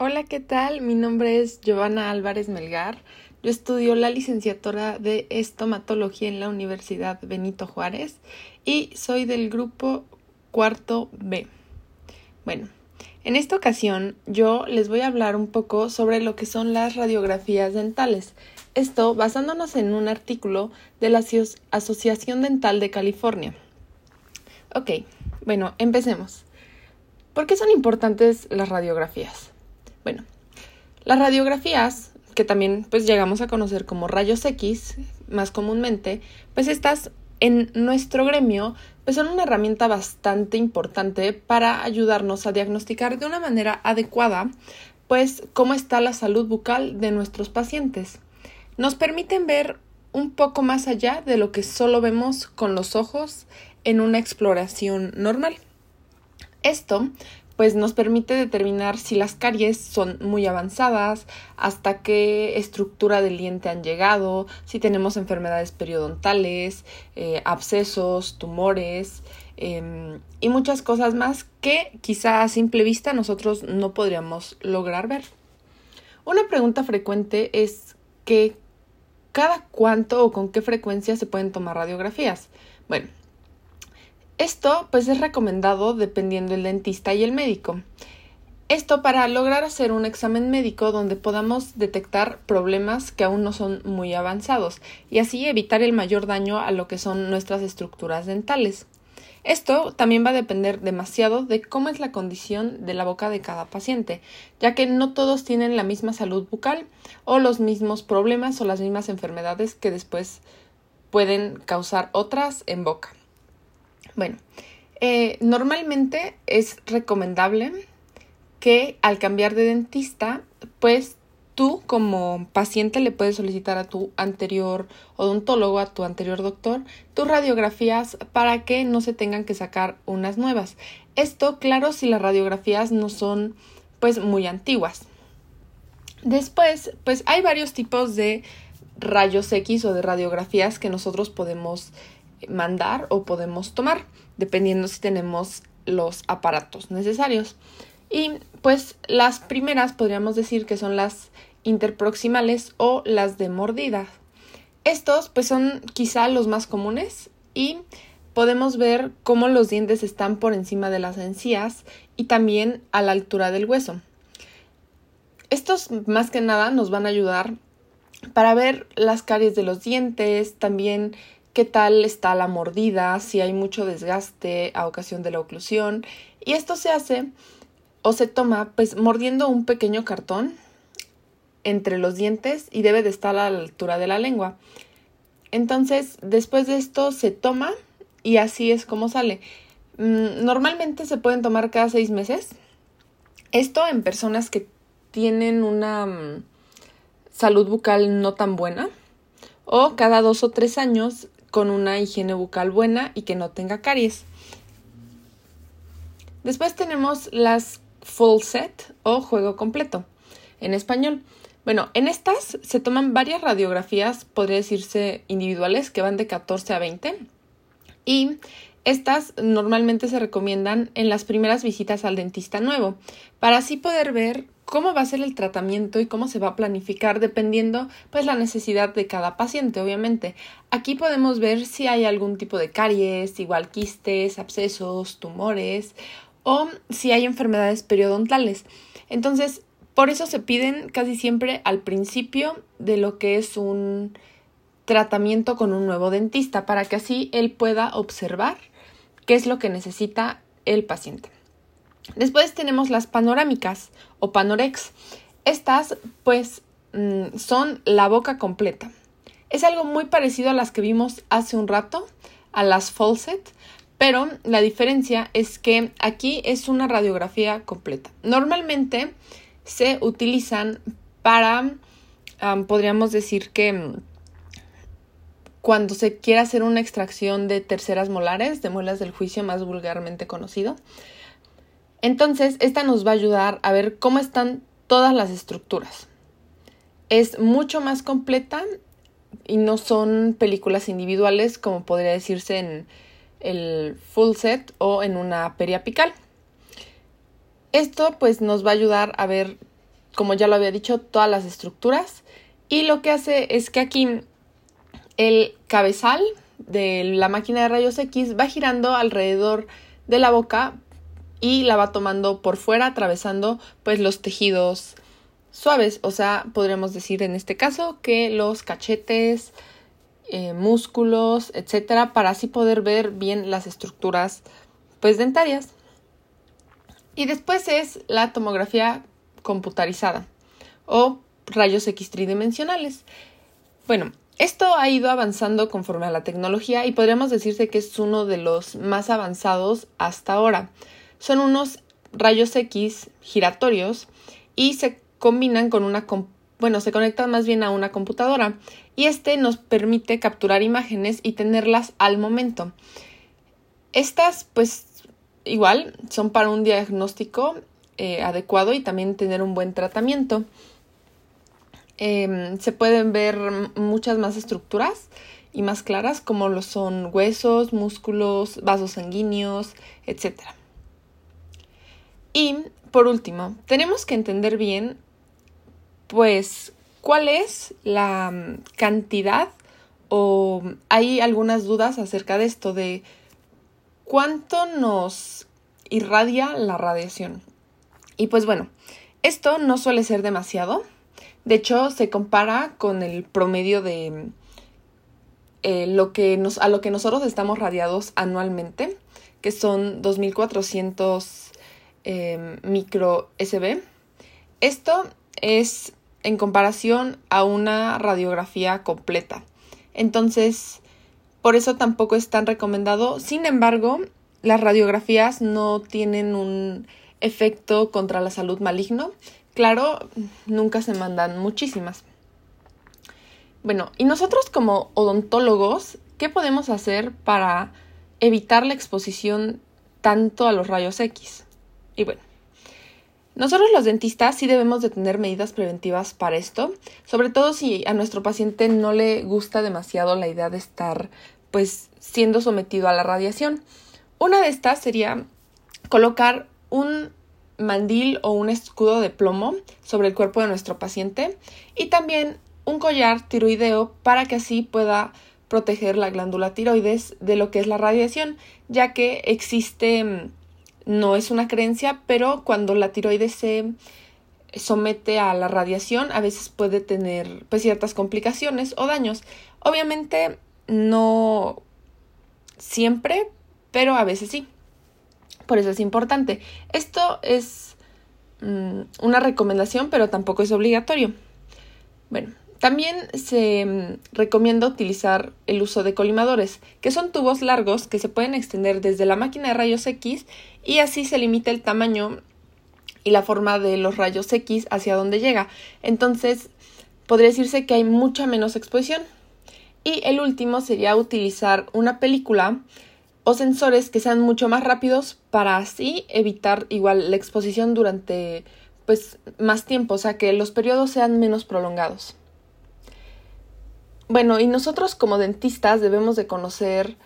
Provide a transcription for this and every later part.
Hola, ¿qué tal? Mi nombre es Giovanna Álvarez Melgar. Yo estudio la licenciatura de estomatología en la Universidad Benito Juárez y soy del grupo cuarto B. Bueno, en esta ocasión yo les voy a hablar un poco sobre lo que son las radiografías dentales. Esto basándonos en un artículo de la Asociación Dental de California. Ok, bueno, empecemos. ¿Por qué son importantes las radiografías? Bueno, las radiografías, que también pues llegamos a conocer como rayos X más comúnmente, pues estas en nuestro gremio pues son una herramienta bastante importante para ayudarnos a diagnosticar de una manera adecuada pues cómo está la salud bucal de nuestros pacientes. Nos permiten ver un poco más allá de lo que solo vemos con los ojos en una exploración normal. Esto pues nos permite determinar si las caries son muy avanzadas, hasta qué estructura del diente han llegado, si tenemos enfermedades periodontales, eh, abscesos, tumores em, y muchas cosas más que quizá a simple vista nosotros no podríamos lograr ver. Una pregunta frecuente es que cada cuánto o con qué frecuencia se pueden tomar radiografías. Bueno, esto pues es recomendado dependiendo el dentista y el médico. Esto para lograr hacer un examen médico donde podamos detectar problemas que aún no son muy avanzados y así evitar el mayor daño a lo que son nuestras estructuras dentales. Esto también va a depender demasiado de cómo es la condición de la boca de cada paciente, ya que no todos tienen la misma salud bucal o los mismos problemas o las mismas enfermedades que después pueden causar otras en boca. Bueno, eh, normalmente es recomendable que al cambiar de dentista, pues tú como paciente le puedes solicitar a tu anterior odontólogo, a tu anterior doctor, tus radiografías para que no se tengan que sacar unas nuevas. Esto, claro, si las radiografías no son pues muy antiguas. Después, pues hay varios tipos de rayos X o de radiografías que nosotros podemos mandar o podemos tomar, dependiendo si tenemos los aparatos necesarios. Y pues las primeras podríamos decir que son las interproximales o las de mordida. Estos pues son quizá los más comunes y podemos ver cómo los dientes están por encima de las encías y también a la altura del hueso. Estos más que nada nos van a ayudar para ver las caries de los dientes, también qué tal está la mordida, si hay mucho desgaste a ocasión de la oclusión. Y esto se hace o se toma pues mordiendo un pequeño cartón entre los dientes y debe de estar a la altura de la lengua. Entonces, después de esto se toma y así es como sale. Mm, normalmente se pueden tomar cada seis meses. Esto en personas que tienen una mm, salud bucal no tan buena o cada dos o tres años con una higiene bucal buena y que no tenga caries. Después tenemos las full set o juego completo en español. Bueno, en estas se toman varias radiografías, podría decirse individuales, que van de 14 a 20. Y estas normalmente se recomiendan en las primeras visitas al dentista nuevo, para así poder ver cómo va a ser el tratamiento y cómo se va a planificar dependiendo pues la necesidad de cada paciente, obviamente. Aquí podemos ver si hay algún tipo de caries, igual quistes, abscesos, tumores o si hay enfermedades periodontales. Entonces, por eso se piden casi siempre al principio de lo que es un tratamiento con un nuevo dentista para que así él pueda observar qué es lo que necesita el paciente. Después tenemos las panorámicas o panorex. Estas, pues, mm, son la boca completa. Es algo muy parecido a las que vimos hace un rato, a las falset, pero la diferencia es que aquí es una radiografía completa. Normalmente se utilizan para, podríamos decir que mm, cuando se quiere hacer una extracción de terceras molares, de muelas del juicio más vulgarmente conocido, entonces, esta nos va a ayudar a ver cómo están todas las estructuras. Es mucho más completa y no son películas individuales como podría decirse en el full set o en una periapical. Esto pues nos va a ayudar a ver como ya lo había dicho, todas las estructuras. Y lo que hace es que aquí el cabezal de la máquina de rayos X va girando alrededor de la boca y la va tomando por fuera, atravesando pues los tejidos suaves, o sea, podríamos decir en este caso que los cachetes, eh, músculos, etcétera, para así poder ver bien las estructuras pues dentarias. Y después es la tomografía computarizada o rayos X tridimensionales. Bueno, esto ha ido avanzando conforme a la tecnología y podríamos decirse que es uno de los más avanzados hasta ahora. Son unos rayos X giratorios y se combinan con una bueno, se conectan más bien a una computadora y este nos permite capturar imágenes y tenerlas al momento. Estas, pues, igual son para un diagnóstico eh, adecuado y también tener un buen tratamiento. Em, se pueden ver muchas más estructuras y más claras como lo son huesos, músculos, vasos sanguíneos, etc. Y por último, tenemos que entender bien pues cuál es la mm, cantidad o hay algunas dudas acerca de esto de cuánto nos irradia la radiación. Y pues bueno, esto no suele ser demasiado, de hecho, se compara con el promedio de eh, lo que nos, a lo que nosotros estamos radiados anualmente, que son 2400 em, micro SB. Esto es en comparación a una radiografía completa. Entonces, por eso tampoco es tan recomendado. Sin embargo, las radiografías no tienen un efecto contra la salud maligno, Claro, nunca se mandan muchísimas. Bueno, y nosotros como odontólogos, ¿qué podemos hacer para evitar la exposición tanto a los rayos X? Y bueno, nosotros los dentistas sí debemos de tener medidas preventivas para esto, sobre todo si a nuestro paciente no le gusta demasiado la idea de estar pues siendo sometido a la radiación. Una de estas sería colocar un mandil o un escudo de plomo sobre el cuerpo de nuestro paciente y también un collar tiroideo para que así pueda proteger la glándula tiroides de lo que es la radiación, ya que existe, mm, no es una creencia, pero cuando la tiroides se somete a la radiación, a veces puede tener pues, ciertas complicaciones o daños. Obviamente no siempre, pero a veces sí. Por eso es importante. Esto es mm, una recomendación, pero tampoco es obligatorio. Bueno, también se mm, recomienda utilizar el uso de colimadores, que son tubos largos que se pueden extender desde la máquina de rayos X y así se limita el tamaño y la forma de los rayos X hacia donde llega. Entonces, podría decirse que hay mucha menos exposición. Y el último sería utilizar una película o sensores que sean mucho más rápidos para así evitar igual la exposición durante pues más tiempo, o sea que los periodos sean menos prolongados. Bueno, y nosotros como dentistas debemos de conocer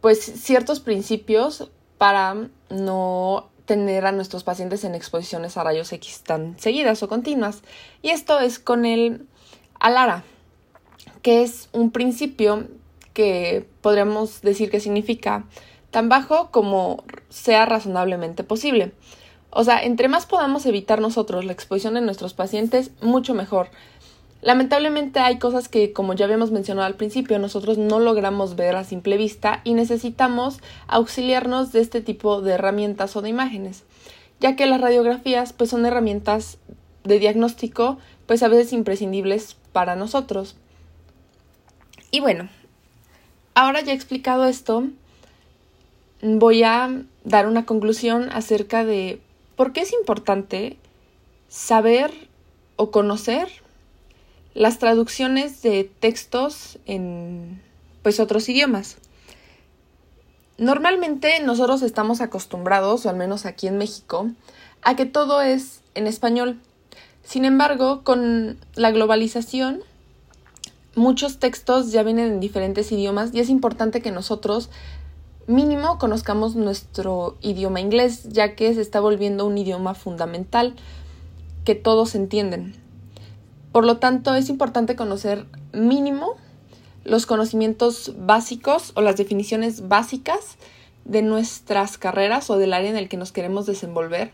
pues ciertos principios para no tener a nuestros pacientes en exposiciones a rayos X tan seguidas o continuas. Y esto es con el ALARA, que es un principio que podríamos decir que significa tan bajo como sea razonablemente posible. O sea, entre más podamos evitar nosotros la exposición de nuestros pacientes, mucho mejor. Lamentablemente hay cosas que, como ya habíamos mencionado al principio, nosotros no logramos ver a simple vista y necesitamos auxiliarnos de este tipo de herramientas o de imágenes, ya que las radiografías pues son herramientas de diagnóstico pues a veces imprescindibles para nosotros. Y bueno, Ahora ya he explicado esto, voy a dar una conclusión acerca de por qué es importante saber o conocer las traducciones de textos en pues otros idiomas. Normalmente nosotros estamos acostumbrados, o al menos aquí en México, a que todo es en español. Sin embargo, con la globalización, muchos textos ya vienen en diferentes idiomas y es importante que nosotros mínimo conozcamos nuestro idioma inglés, ya que se está volviendo un idioma fundamental. que todos entienden. Por lo tanto, es importante conocer mínimo los conocimientos básicos o las definiciones básicas de nuestras carreras o del área en el que nos queremos desenvolver,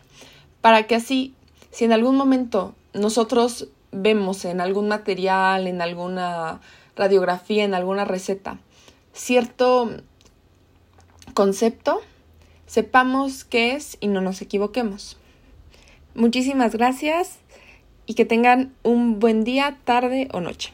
para que así, si en algún momento nosotros vemos en algún material, en alguna radiografía, en alguna receta, cierto concepto, sepamos qué es y no nos equivoquemos. Muchísimas gracias y que tengan un buen día, tarde o noche.